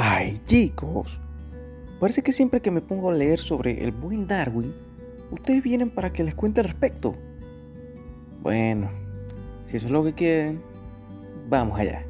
Ay, chicos, parece que siempre que me pongo a leer sobre el buen Darwin, ustedes vienen para que les cuente al respecto. Bueno, si eso es lo que quieren, vamos allá.